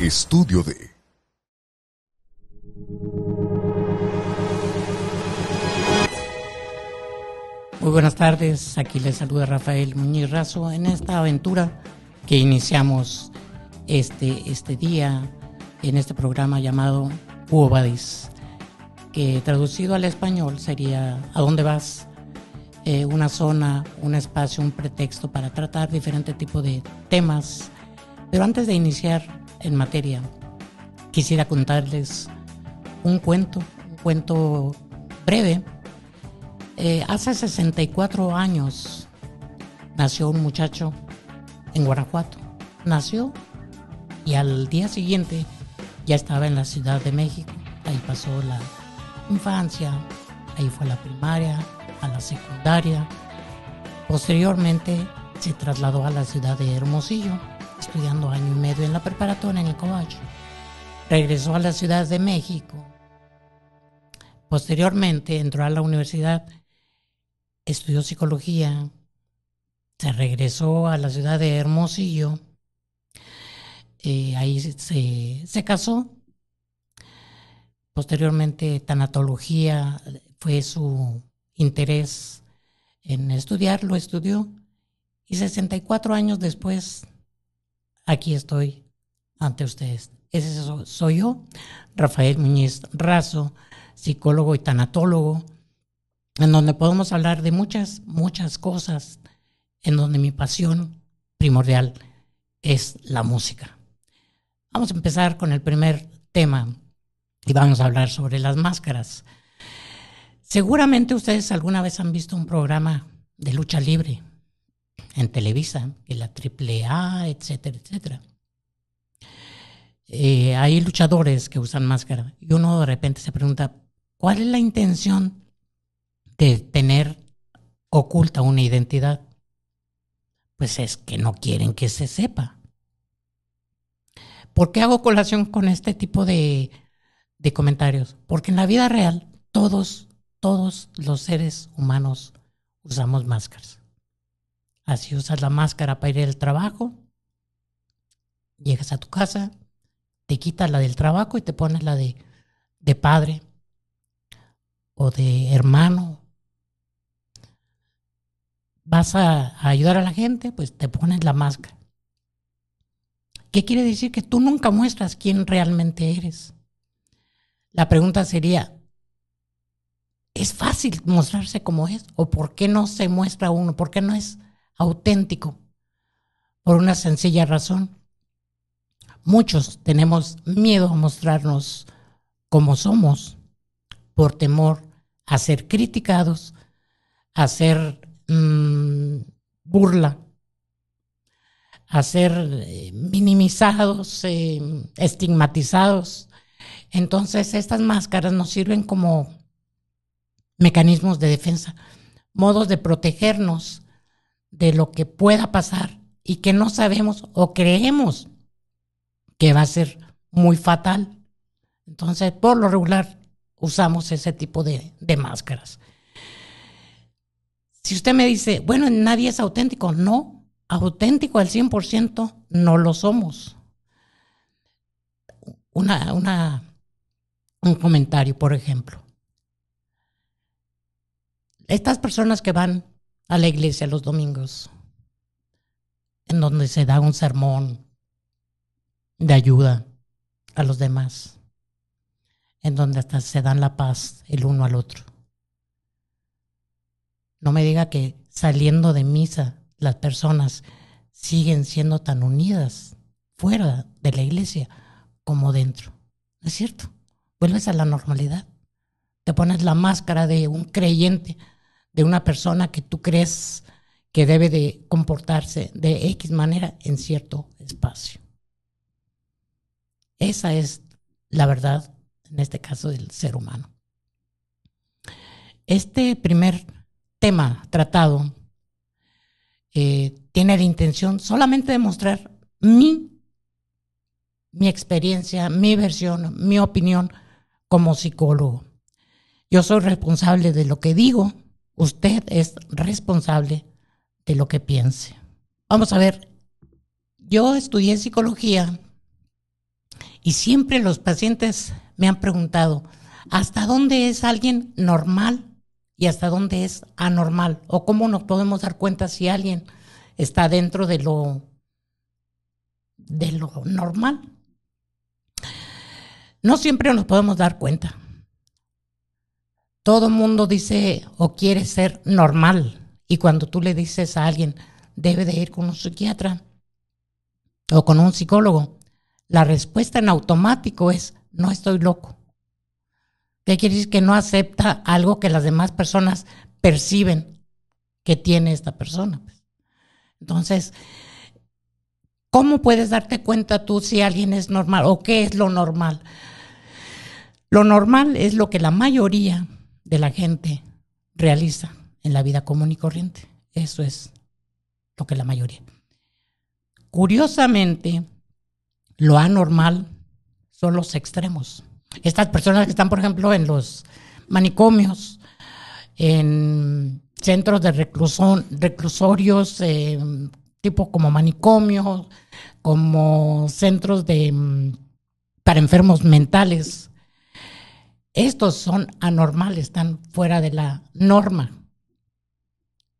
Estudio de Muy buenas tardes, aquí les saluda Rafael Muñiz Razo en esta aventura que iniciamos este, este día en este programa llamado Uobadis, que traducido al español sería ¿A dónde vas? Eh, una zona, un espacio, un pretexto para tratar diferentes tipos de temas. Pero antes de iniciar en materia, quisiera contarles un cuento, un cuento breve eh, hace 64 años nació un muchacho en Guanajuato. Nació y al día siguiente ya estaba en la Ciudad de México. Ahí pasó la infancia, ahí fue a la primaria, a la secundaria. Posteriormente se trasladó a la ciudad de Hermosillo, estudiando año y medio en la preparatoria en el Covacho. Regresó a la Ciudad de México. Posteriormente entró a la universidad estudió psicología, se regresó a la ciudad de Hermosillo, eh, ahí se, se, casó. Posteriormente, tanatología fue su interés en estudiar, lo estudió. Y 64 años después, aquí estoy ante ustedes. Ese soy yo, Rafael Muñiz Razo, psicólogo y tanatólogo en donde podemos hablar de muchas, muchas cosas, en donde mi pasión primordial es la música. Vamos a empezar con el primer tema y vamos a hablar sobre las máscaras. Seguramente ustedes alguna vez han visto un programa de lucha libre en Televisa, en la AAA, etcétera, etcétera. Eh, hay luchadores que usan máscara y uno de repente se pregunta, ¿cuál es la intención de tener oculta una identidad? Pues es que no quieren que se sepa. ¿Por qué hago colación con este tipo de, de comentarios? Porque en la vida real todos, todos los seres humanos usamos máscaras. Así usas la máscara para ir al trabajo, llegas a tu casa, te quitas la del trabajo y te pones la de, de padre o de hermano vas a, ayudar a la gente, pues te pones la máscara. ¿Qué quiere decir? Que tú nunca muestras quién realmente eres. La pregunta sería, ¿es fácil mostrarse como es? ¿O por qué no se muestra uno? ¿Por qué no es auténtico? Por una sencilla razón. Muchos tenemos miedo a mostrarnos como somos por temor a ser criticados, a ser Mm, burla, a ser eh, minimizados, eh, estigmatizados. Entonces estas máscaras nos sirven como mecanismos de defensa, modos de protegernos de lo que pueda pasar y que no sabemos o creemos que va a ser muy fatal. Entonces, por lo regular, usamos ese tipo de, de máscaras. Si usted me dice, bueno, nadie es auténtico, no, auténtico al 100% no lo somos. Una, una, un comentario, por ejemplo. Estas personas que van a la iglesia los domingos, en donde se da un sermón de ayuda a los demás, en donde hasta se dan la paz el uno al otro. No me diga que saliendo de misa las personas siguen siendo tan unidas fuera de la iglesia como dentro. ¿No es cierto? Vuelves a la normalidad. Te pones la máscara de un creyente, de una persona que tú crees que debe de comportarse de X manera en cierto espacio. Esa es la verdad, en este caso, del ser humano. Este primer tema tratado eh, tiene la intención solamente de mostrar mi, mi experiencia, mi versión, mi opinión como psicólogo. Yo soy responsable de lo que digo, usted es responsable de lo que piense. Vamos a ver, yo estudié psicología Y siempre los pacientes me han preguntado, ¿hasta dónde es alguien normal y hasta dónde es anormal? ¿O cómo nos podemos dar cuenta si alguien está dentro de lo, de lo normal? No siempre nos podemos dar cuenta. Todo mundo dice o quiere ser normal. Y cuando tú le dices a alguien, debe de ir con un psiquiatra o con un psicólogo, la respuesta en automático es, no estoy loco. ¿Qué quiere decir? Que no acepta algo que las demás personas perciben que tiene esta persona. Entonces, ¿cómo puedes darte cuenta tú si alguien es normal o qué es lo normal? Lo normal es lo que la mayoría de la gente realiza en la vida común y corriente. Eso es lo que la mayoría. Curiosamente, lo anormal son los extremos. Estas personas que están, por ejemplo, en los manicomios, en centros de reclusión, reclusorios, eh, tipo como manicomios, como centros de, mm, para enfermos mentales, estos son anormales, están fuera de la norma.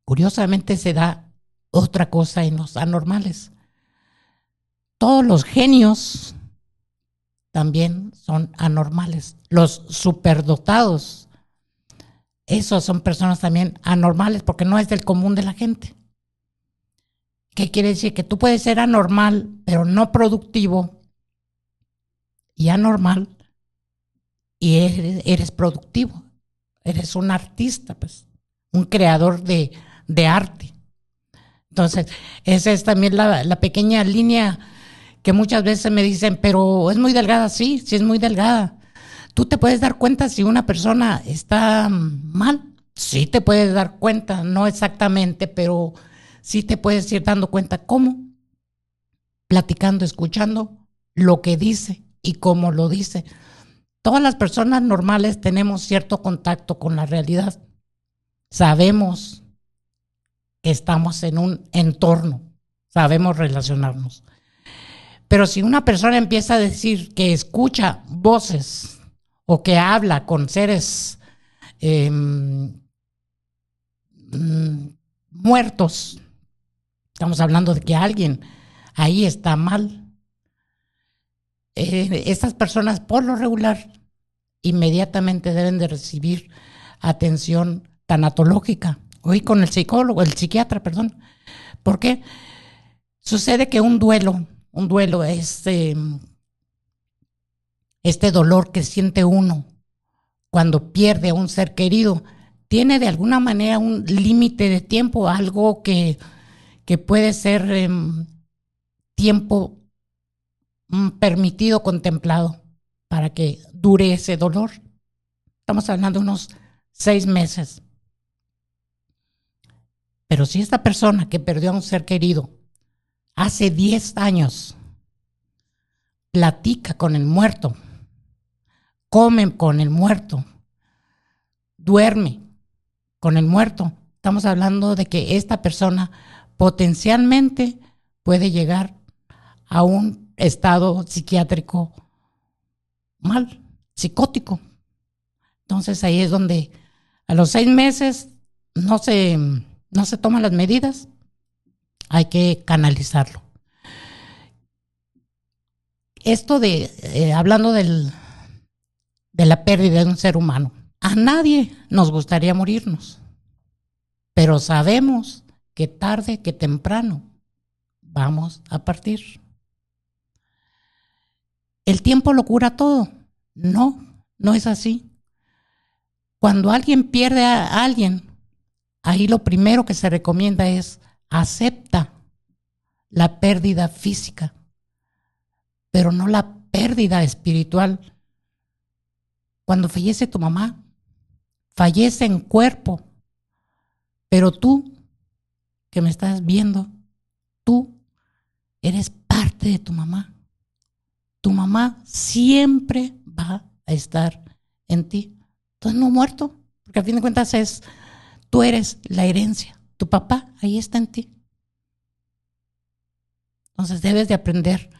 Curiosamente se da otra cosa en los anormales. Todos los genios también son anormales. Los superdotados, esos son personas también anormales porque no es del común de la gente. ¿Qué quiere decir? Que tú puedes ser anormal, pero no productivo y anormal y eres, productivo, eres un artista, pues, un creador de, arte. Entonces, esa es también la, la, pequeña línea que muchas veces me dicen, pero es muy delgada, sí, sí es muy delgada. Tú te puedes dar cuenta si una persona está mal, sí te puedes dar cuenta, no exactamente, pero sí te puedes ir dando cuenta cómo, platicando, escuchando lo que dice y cómo lo dice. Todas las personas normales tenemos cierto contacto con la realidad. Sabemos que estamos en un entorno, sabemos relacionarnos. Pero si una persona empieza a decir que escucha voces o que habla con seres em, mm, muertos, estamos hablando de que alguien ahí está mal, eh, estas personas por lo regular inmediatamente deben de recibir atención tanatológica. Hoy con el psicólogo, el psiquiatra, perdón. ¿Por qué? Sucede que un duelo, un duelo es em, este dolor que siente uno cuando pierde a un ser querido, tiene de alguna manera un límite de tiempo, algo que, que puede ser em, tiempo permitido, contemplado, para que dure ese dolor. Estamos hablando de unos seis meses. Pero si esta persona que perdió a un ser querido hace diez años platica con el muerto, come con el muerto, duerme con el muerto, estamos hablando de que esta persona potencialmente puede llegar a un estado psiquiátrico mal, psicótico. Entonces ahí es donde a los seis meses no se, no se toman las medidas, hay que canalizarlo. Esto de, eh, hablando del, de la pérdida de un ser humano, a nadie nos gustaría morirnos, pero sabemos que tarde que temprano vamos a partir. ¿El tiempo lo cura todo? No, no es así. Cuando alguien pierde a alguien, ahí lo primero que se recomienda es acepta la pérdida física, pero no la pérdida espiritual. Cuando fallece tu mamá, fallece en cuerpo, pero tú que me estás viendo, tú eres parte de tu mamá tu mamá siempre va a estar en ti. Entonces no muerto, porque a fin de cuentas es, tú eres la herencia, tu papá ahí está en ti. Entonces debes de aprender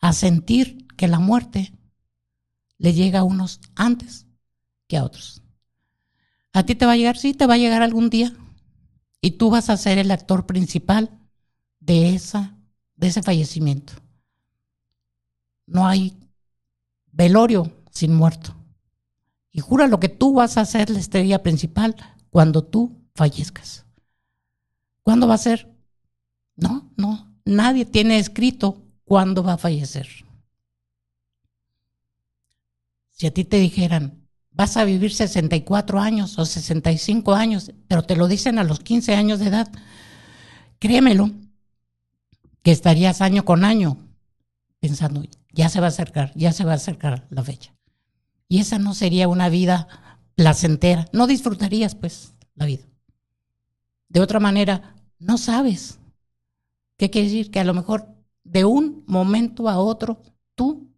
a sentir que la muerte le llega a unos antes que a otros. A ti te va a llegar, sí, te va a llegar algún día. Y tú vas a ser el actor principal de, esa, de ese fallecimiento. No hay velorio sin muerto. Y jura lo que tú vas a ser la estrella principal cuando tú fallezcas. ¿Cuándo va a ser? No, no. Nadie tiene escrito cuándo va a fallecer. Si a ti te dijeran, vas a vivir 64 años o 65 años, pero te lo dicen a los 15 años de edad, créemelo, que estarías año con año pensando, ya se va a acercar, ya se va a acercar la fecha. Y esa no sería una vida placentera, no disfrutarías pues la vida. De otra manera, no sabes. ¿Qué quiere decir? Que a lo mejor de un momento a otro tú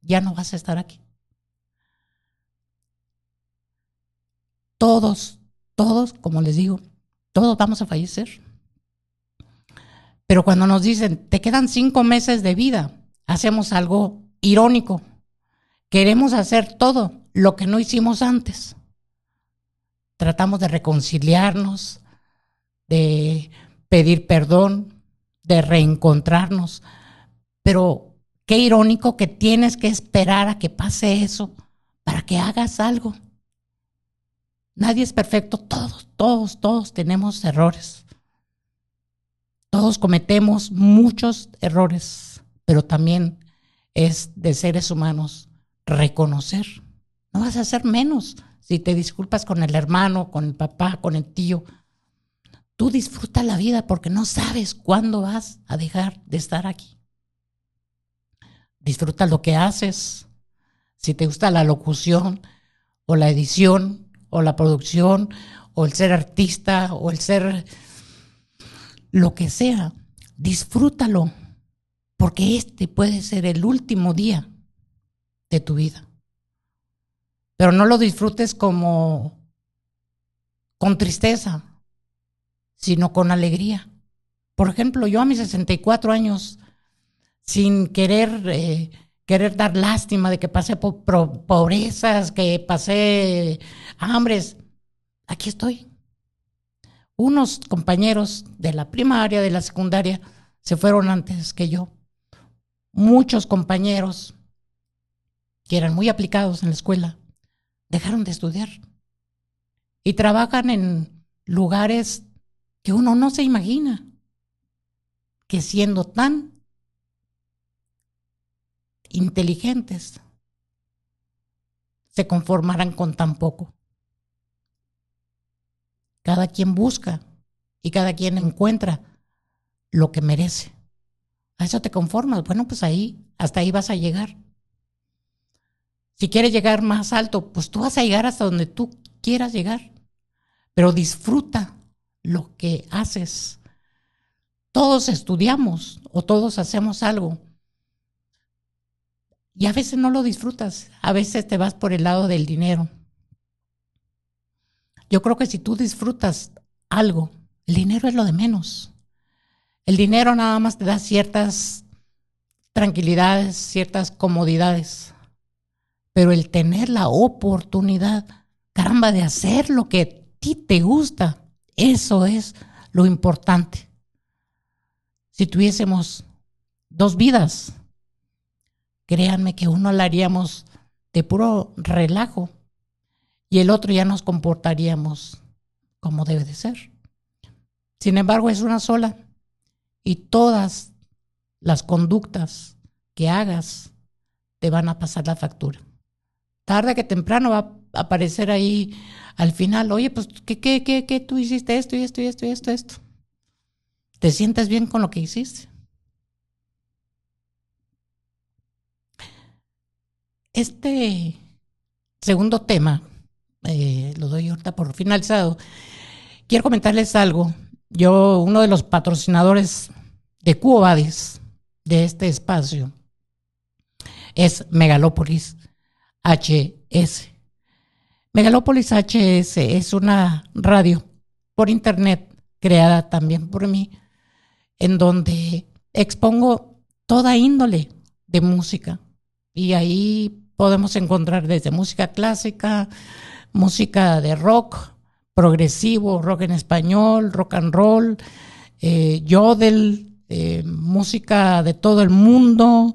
ya no vas a estar aquí. Todos, todos, como les digo, todos vamos a fallecer. Pero cuando nos dicen, te quedan cinco meses de vida, hacemos algo irónico. Queremos hacer todo lo que no hicimos antes. Tratamos de reconciliarnos, de pedir perdón, de reencontrarnos. Pero qué irónico que tienes que esperar a que pase eso para que hagas algo. Nadie es perfecto, todos, todos, todos tenemos errores. Todos cometemos muchos errores, pero también es de seres humanos reconocer. No vas a hacer menos si te disculpas con el hermano, con el papá, con el tío. Tú disfruta la vida porque no sabes cuándo vas a dejar de estar aquí. Disfruta lo que haces. Si te gusta la locución o la edición, o la producción o el ser artista o el ser lo que sea. Disfrútalo, porque este puede ser el último día de tu vida. Pero no lo disfrutes como con tristeza, sino con alegría. Por ejemplo, yo a mis 64 años, sin querer, eh, querer dar lástima de que pasé por pobrezas, que pasé hambres, aquí estoy. Unos compañeros de la primaria, de la secundaria, se fueron antes que yo. Muchos compañeros que eran muy aplicados en la escuela dejaron de estudiar y trabajan en lugares que uno no se imagina que siendo tan inteligentes se conformarán con tan poco. Cada quien busca y cada quien encuentra lo que merece. A eso te conformas. Bueno, pues ahí, hasta ahí vas a llegar. Si quieres llegar más alto, pues tú vas a llegar hasta donde tú quieras llegar. Pero disfruta lo que haces. Todos estudiamos o todos hacemos algo. Y a veces no lo disfrutas. A veces te vas por el lado del dinero. Yo creo que si tú disfrutas algo, el dinero es lo de menos. El dinero nada más te da ciertas tranquilidades, ciertas comodidades. Pero el tener la oportunidad, caramba, de hacer lo que a ti te gusta, eso es lo importante. Si tuviésemos dos vidas, créanme que uno la haríamos de puro relajo y el otro ya nos comportaríamos como debe de ser. Sin embargo, es una sola y todas las conductas que hagas te van a pasar la factura. Tarde que temprano va a aparecer ahí al final, oye, pues, ¿qué, qué, qué, qué? Tú hiciste esto y esto y esto y esto, esto. ¿Te sientes bien con lo que hiciste? Este segundo tema eh, lo doy ahorita por finalizado. Quiero comentarles algo. Yo, uno de los patrocinadores de Cuobadis, de este espacio, es Megalópolis HS. Megalópolis HS es una radio por internet creada también por mí, en donde expongo toda índole de música. Y ahí podemos encontrar desde música clásica, música de rock, progresivo, rock en español, rock and roll, eh, yodel, eh, música de todo el mundo,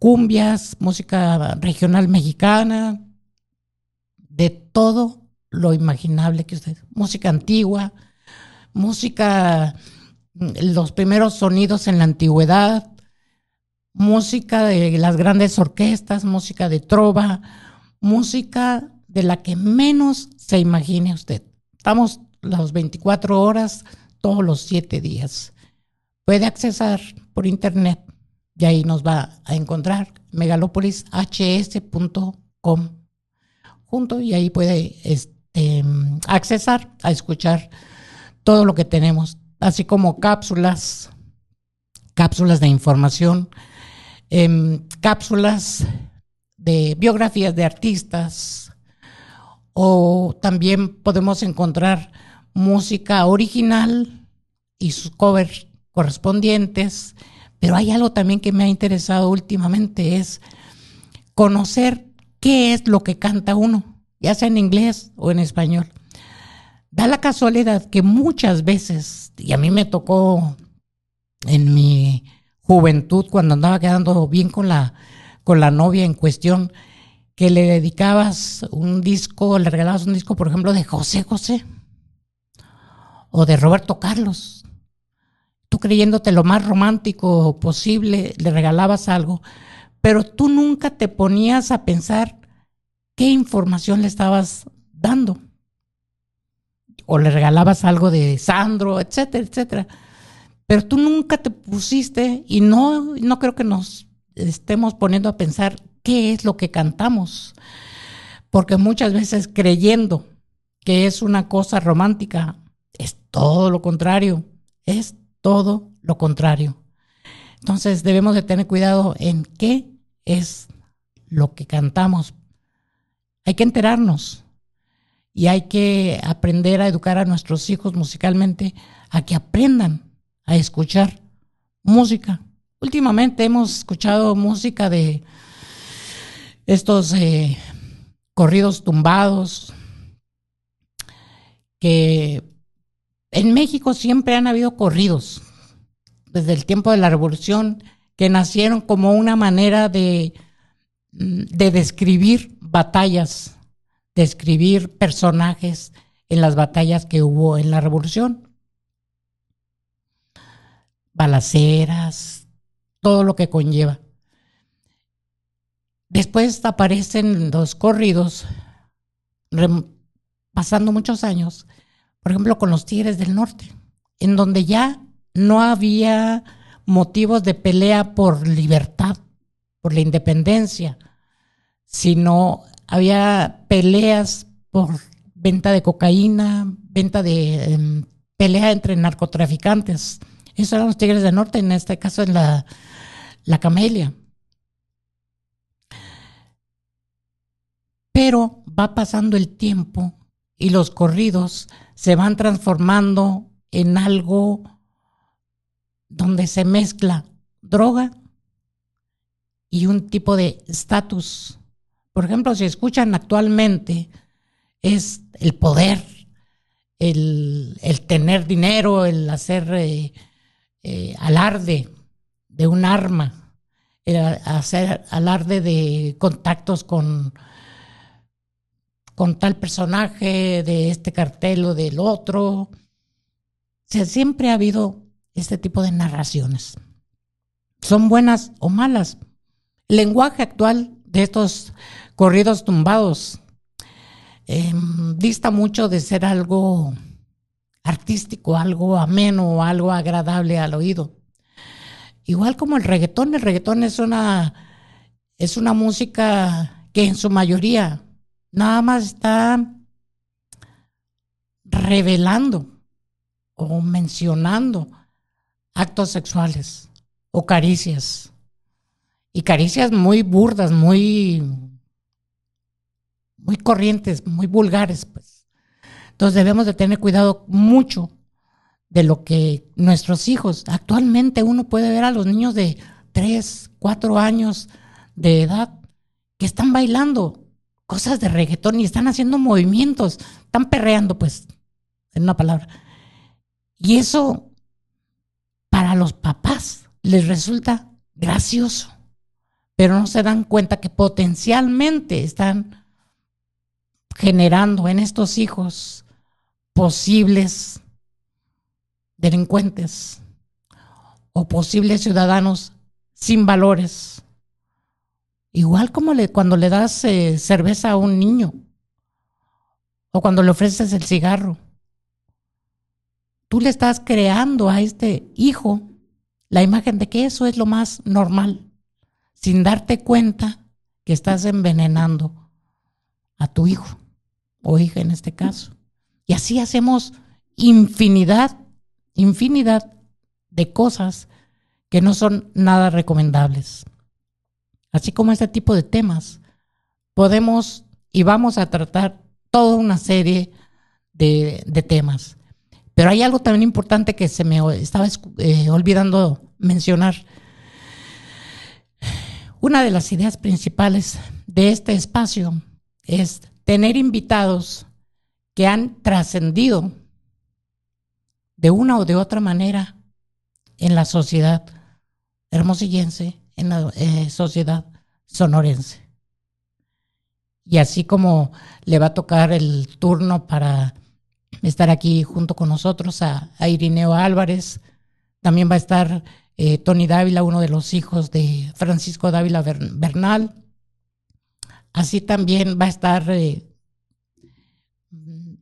cumbias, música regional mexicana, de todo lo imaginable que usted, música antigua, música, los primeros sonidos en la antigüedad, música de las grandes orquestas, música de trova, música de la que menos se imagine usted. Estamos las 24 horas, todos los 7 días. Puede accesar por internet y ahí nos va a encontrar megalopolishs.com junto y ahí puede este, accesar a escuchar todo lo que tenemos, así como cápsulas, cápsulas de información, em, cápsulas de biografías de artistas, o también podemos encontrar música original y sus covers correspondientes, pero hay algo también que me ha interesado últimamente, es conocer qué es lo que canta uno, ya sea en inglés o en español. Da la casualidad que muchas veces, y a mí me tocó en mi juventud, cuando andaba quedando bien con la, con la novia en cuestión, que le dedicabas un disco, le regalabas un disco, por ejemplo, de José José o de Roberto Carlos. Tú creyéndote lo más romántico posible, le regalabas algo, pero tú nunca te ponías a pensar qué información le estabas dando o le regalabas algo de Sandro, etcétera, etcétera. Pero tú nunca te pusiste y no, no creo que nos estemos poniendo a pensar qué es lo que cantamos. Porque muchas veces creyendo que es una cosa romántica, es todo lo contrario, es todo lo contrario. Entonces debemos de tener cuidado en qué es lo que cantamos. Hay que enterarnos, y hay que aprender a educar a nuestros hijos musicalmente a que aprendan a escuchar música. Últimamente hemos escuchado música de estos eh, corridos tumbados que en México siempre han habido corridos desde el tiempo de la revolución que nacieron como una manera de, de describir batallas describir personajes en las batallas que hubo en la revolución. Balaceras, todo lo que conlleva. Después aparecen los corridos, pasando muchos años, por ejemplo, con los Tigres del Norte, en donde ya no había motivos de pelea por libertad, por la independencia, sino había peleas por venta de cocaína, venta de em, pelea entre narcotraficantes. Esos eran los Tigres del Norte, en este caso en la, la Camelia. Pero va pasando el tiempo y los corridos se van transformando en algo donde se mezcla droga y un tipo de estatus. Por ejemplo, si escuchan actualmente, es el poder, el, tener dinero, el hacer eh, eh, alarde de un arma, el hacer alarde de contactos con, con tal personaje de este cartel o del otro. O siempre ha habido este tipo de narraciones. Son buenas o malas. El lenguaje actual de estos corridos tumbados. Em, dista mucho de ser algo artístico, algo ameno, algo agradable al oído. Igual como el reggaetón, el reggaetón es una, es una música que en su mayoría nada más está revelando o mencionando actos sexuales o caricias. Y caricias muy burdas, muy muy corrientes, muy vulgares, pues. Entonces debemos de tener cuidado mucho de lo que nuestros hijos, actualmente uno puede ver a los niños de tres, cuatro años de edad que están bailando cosas de reggaetón y están haciendo movimientos, están perreando, pues, en una palabra. Y eso para los papás les resulta gracioso, pero no se dan cuenta que potencialmente están generando en estos hijos posibles delincuentes o posibles ciudadanos sin valores. Igual como le, cuando le das eh, cerveza a un niño o cuando le ofreces el cigarro. Tú le estás creando a este hijo la imagen de que eso es lo más normal, sin darte cuenta que estás envenenando a tu hijo o hija en este caso. Y así hacemos infinidad, infinidad de cosas que no son nada recomendables. Así como este tipo de temas, podemos y vamos a tratar toda una serie de, temas. Pero hay algo también importante que se me estaba eh, olvidando mencionar. Una de las ideas principales de este espacio es tener invitados que han trascendido de una o de otra manera en la sociedad hermosillense, en la eh, sociedad sonorense. Y así como le va a tocar el turno para estar aquí junto con nosotros a, Irineo Álvarez, también va a estar eh, Tony Dávila, uno de los hijos de Francisco Dávila Bernal. Así también va a estar eh,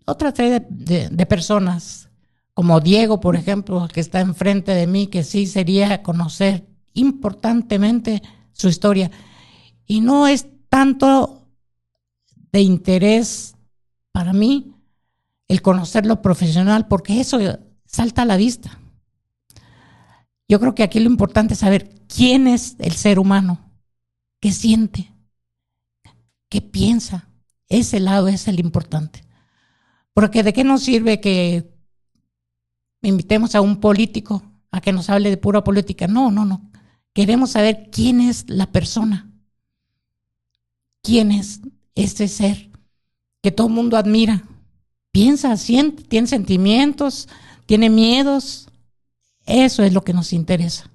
otra serie de, personas, como Diego, por ejemplo, que está enfrente de mí, que sí sería conocer importantemente su historia. Y no es tanto de interés para mí el conocerlo profesional, porque eso salta a la vista. Yo creo que aquí lo importante es saber quién es el ser humano, qué siente, qué piensa. Ese lado es el importante. Porque de qué nos sirve que invitemos a un político a que nos hable de pura política. No, no, no. Queremos saber quién es la persona. ¿Quién es ese ser que todo el mundo admira? Piensa, siente, tiene sentimientos, tiene miedos. Eso es lo que nos interesa.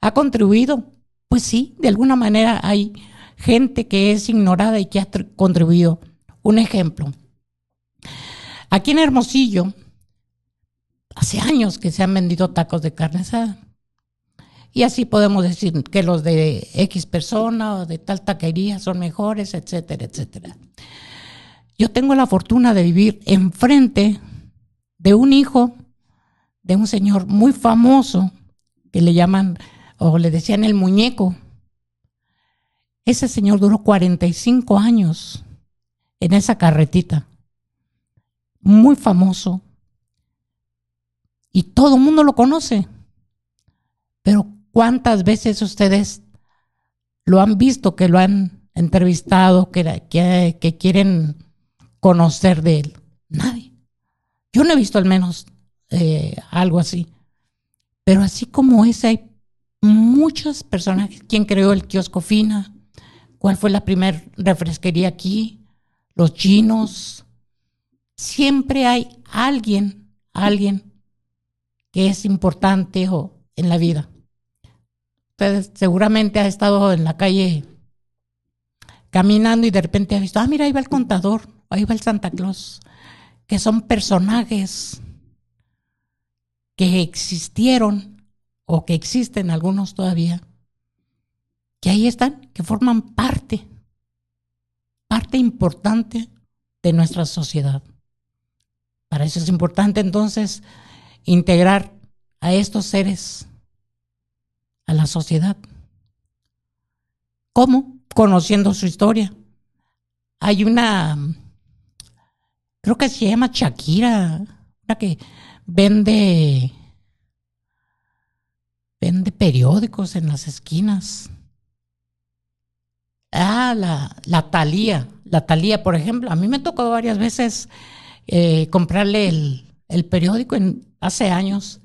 ¿Ha contribuido? Pues sí, de alguna manera hay gente que es ignorada y que ha contribuido. Un ejemplo. Aquí en Hermosillo, hace años que se han vendido tacos de carne asada. Y así podemos decir que los de X persona o de tal taquería son mejores, etcétera, etcétera. Yo tengo la fortuna de vivir enfrente de un hijo de un señor muy famoso que le llaman o le decían el muñeco. Ese señor duró 45 años en esa carretita muy famoso y todo el mundo lo conoce. Pero ¿cuántas veces ustedes lo han visto, que lo han entrevistado, que, quieren conocer de él? Nadie. Yo no he visto al menos eh, algo así. Pero así como ese hay muchas personas. ¿Quién creó el kiosco Fina? ¿Cuál fue la primera refresquería aquí? Los chinos, siempre hay alguien, alguien que es importante o, en la vida. Ustedes seguramente ha estado en la calle caminando y de repente ha visto, ah, mira, ahí va el contador, ahí va el Santa Claus, que son personajes que existieron o que existen algunos todavía, que ahí están, que forman parte, parte importante de nuestra sociedad. Para eso es importante entonces integrar a estos seres a la sociedad. ¿Cómo? Conociendo su historia. Hay una, creo que se llama Shakira, una que vende, vende periódicos en las esquinas. Ah, la, la Talía, la Talía, por ejemplo, a mí me tocó varias veces eh, comprarle el, periódico en, hace años.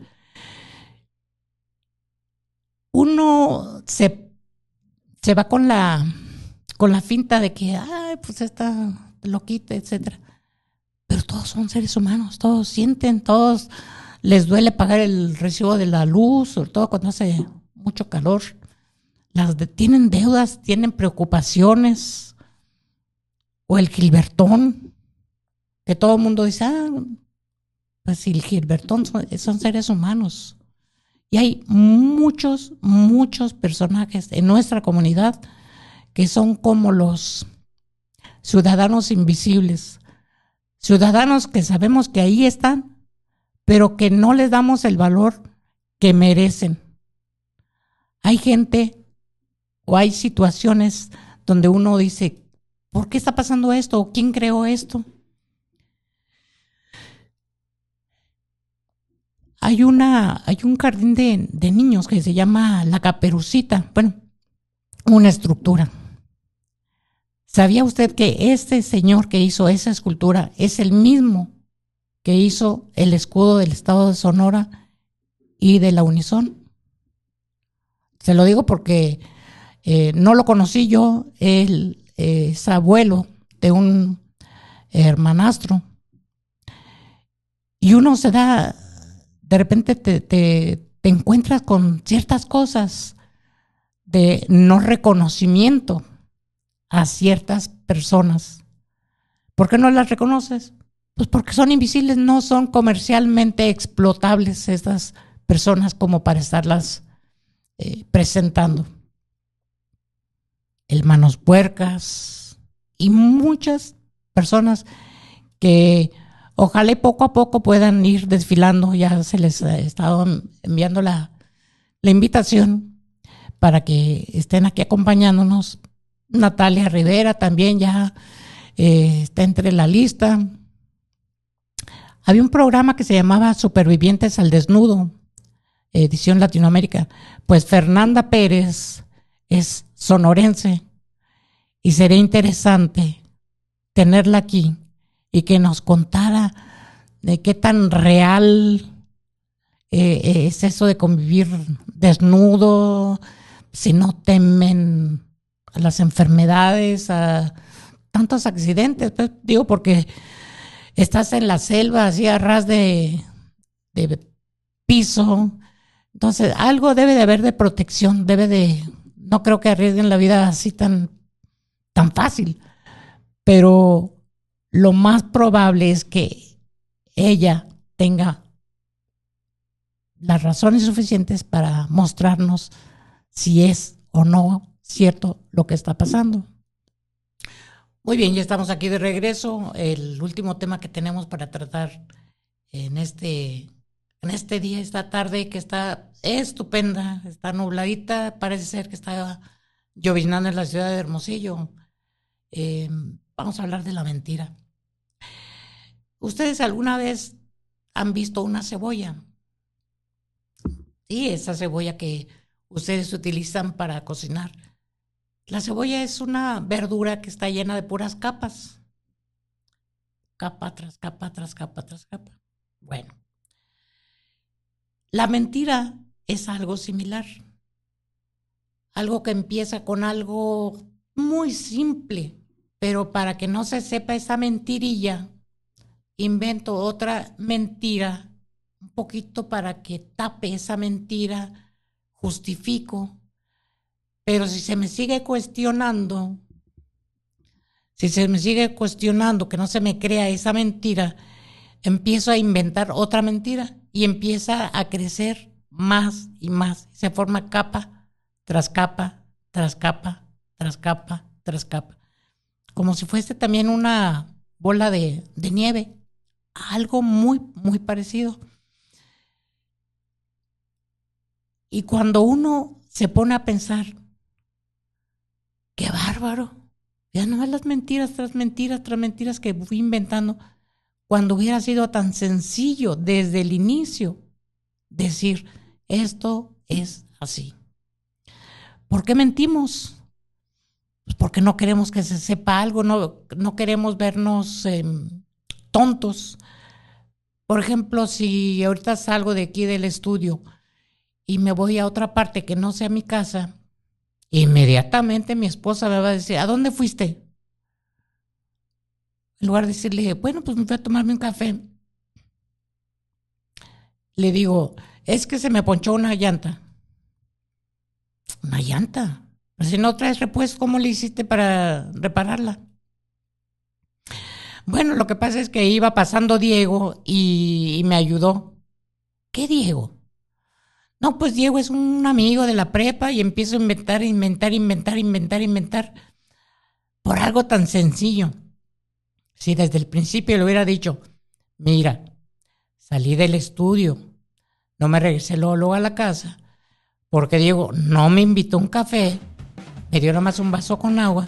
Uno se, se va con la, con la finta de que, ay, pues está loquita, etcétera. Pero todos son seres humanos, todos sienten, todos les duele pagar el recibo de la luz, sobre todo cuando hace mucho calor. Las tienen deudas, tienen preocupaciones. O el Gilbertón, que todo el mundo dice, ah, pues el Gilbertón son seres humanos. Y hay muchos, muchos personajes en nuestra comunidad que son como los ciudadanos invisibles, ciudadanos que sabemos que ahí están, pero que no les damos el valor que merecen. Hay gente o hay situaciones donde uno dice, ¿por qué está pasando esto? ¿Quién creó esto? Hay una, hay un jardín de, niños que se llama La Caperucita. Bueno, una estructura. ¿Sabía usted que este señor que hizo esa escultura es el mismo que hizo el escudo del estado de Sonora y de la Unison? Se lo digo porque eh, no lo conocí yo, él es abuelo de un hermanastro. Y uno se da de repente te, encuentras con ciertas cosas de no reconocimiento a ciertas personas. ¿Por qué no las reconoces? Pues porque son invisibles, no son comercialmente explotables estas personas como para estarlas eh, presentando. El manos puercas y muchas personas que Ojalá poco a poco puedan ir desfilando. Ya se les ha estado enviando la, invitación para que estén aquí acompañándonos. Natalia Rivera también ya eh, está entre la lista. Había un programa que se llamaba Supervivientes al Desnudo, edición Latinoamérica. Pues Fernanda Pérez es sonorense y sería interesante tenerla aquí y que nos contara de qué tan real eh, es eso de convivir desnudo, si no temen a las enfermedades, a tantos accidentes, pues digo porque estás en la selva así a ras de, de piso, entonces algo debe de haber de protección, debe de, no creo que arriesguen la vida así tan, tan fácil, pero lo más probable es que ella tenga las razones suficientes para mostrarnos si es o no cierto lo que está pasando. Muy bien, ya estamos aquí de regreso. El último tema que tenemos para tratar en este, en este día, esta tarde, que está estupenda, está nubladita, parece ser que está lloviznando en la ciudad de Hermosillo. Eh, vamos a hablar de la mentira. ¿Ustedes alguna vez han visto una cebolla? Sí, esa cebolla que ustedes utilizan para cocinar. La cebolla es una verdura que está llena de puras capas. Capa tras capa, tras capa, tras capa. Bueno, la mentira es algo similar. Algo que empieza con algo muy simple, pero para que no se sepa esa mentirilla, invento otra mentira, un poquito para que tape esa mentira, justifico, pero si se me sigue cuestionando, si se me sigue cuestionando que no se me crea esa mentira, empiezo a inventar otra mentira y empieza a crecer más y más. Se forma capa tras capa, tras capa, tras capa, tras capa como si fuese también una bola de, nieve, algo muy, muy parecido. Y cuando uno se pone a pensar, qué bárbaro, ya no las mentiras tras mentiras tras mentiras que fui inventando, cuando hubiera sido tan sencillo desde el inicio decir, esto es así. ¿Por qué mentimos? Pues, porque no queremos que se sepa algo, no, no queremos vernos em, tontos. Por ejemplo, si ahorita salgo de aquí del estudio y me voy a otra parte que no sea mi casa, inmediatamente mi esposa me va a decir, ¿a dónde fuiste? En lugar de decirle, bueno, pues me fui a tomarme un café. Le digo, es que se me ponchó una llanta. Una llanta. Si no traes repuesto, ¿cómo le hiciste para repararla? Bueno, lo que pasa es que iba pasando Diego y, me ayudó. ¿Qué Diego? No, pues Diego es un amigo de la prepa y empiezo a inventar, inventar, inventar, inventar, inventar. Por algo tan sencillo. Si desde el principio le hubiera dicho, mira, salí del estudio, no me regresé luego, a la casa, porque Diego no me invitó a un café, me dio nada más un vaso con agua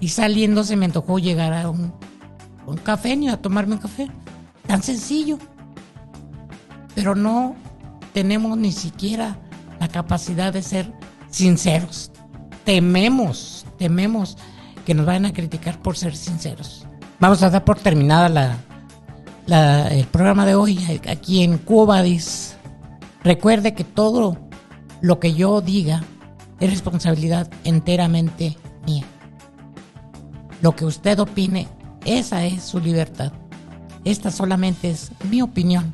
y saliendo se me tocó llegar a un un café ni a tomarme un café. Tan sencillo. Pero no tenemos ni siquiera la capacidad de ser sinceros. Tememos, tememos que nos vayan a criticar por ser sinceros. Vamos a dar por terminada la, el programa de hoy aquí en Cubadis. Recuerde que todo lo que yo diga es responsabilidad enteramente mía. Lo que usted opine esa es su libertad. Esta solamente es mi opinión.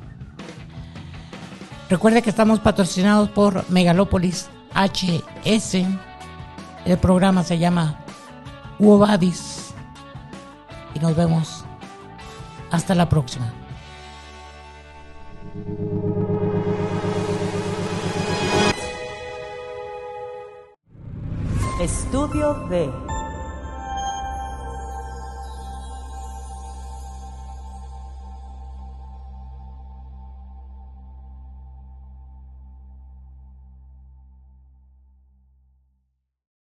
Recuerde que estamos patrocinados por Megalópolis HS. El programa se llama Uobadis. Y nos vemos hasta la próxima. Estudio de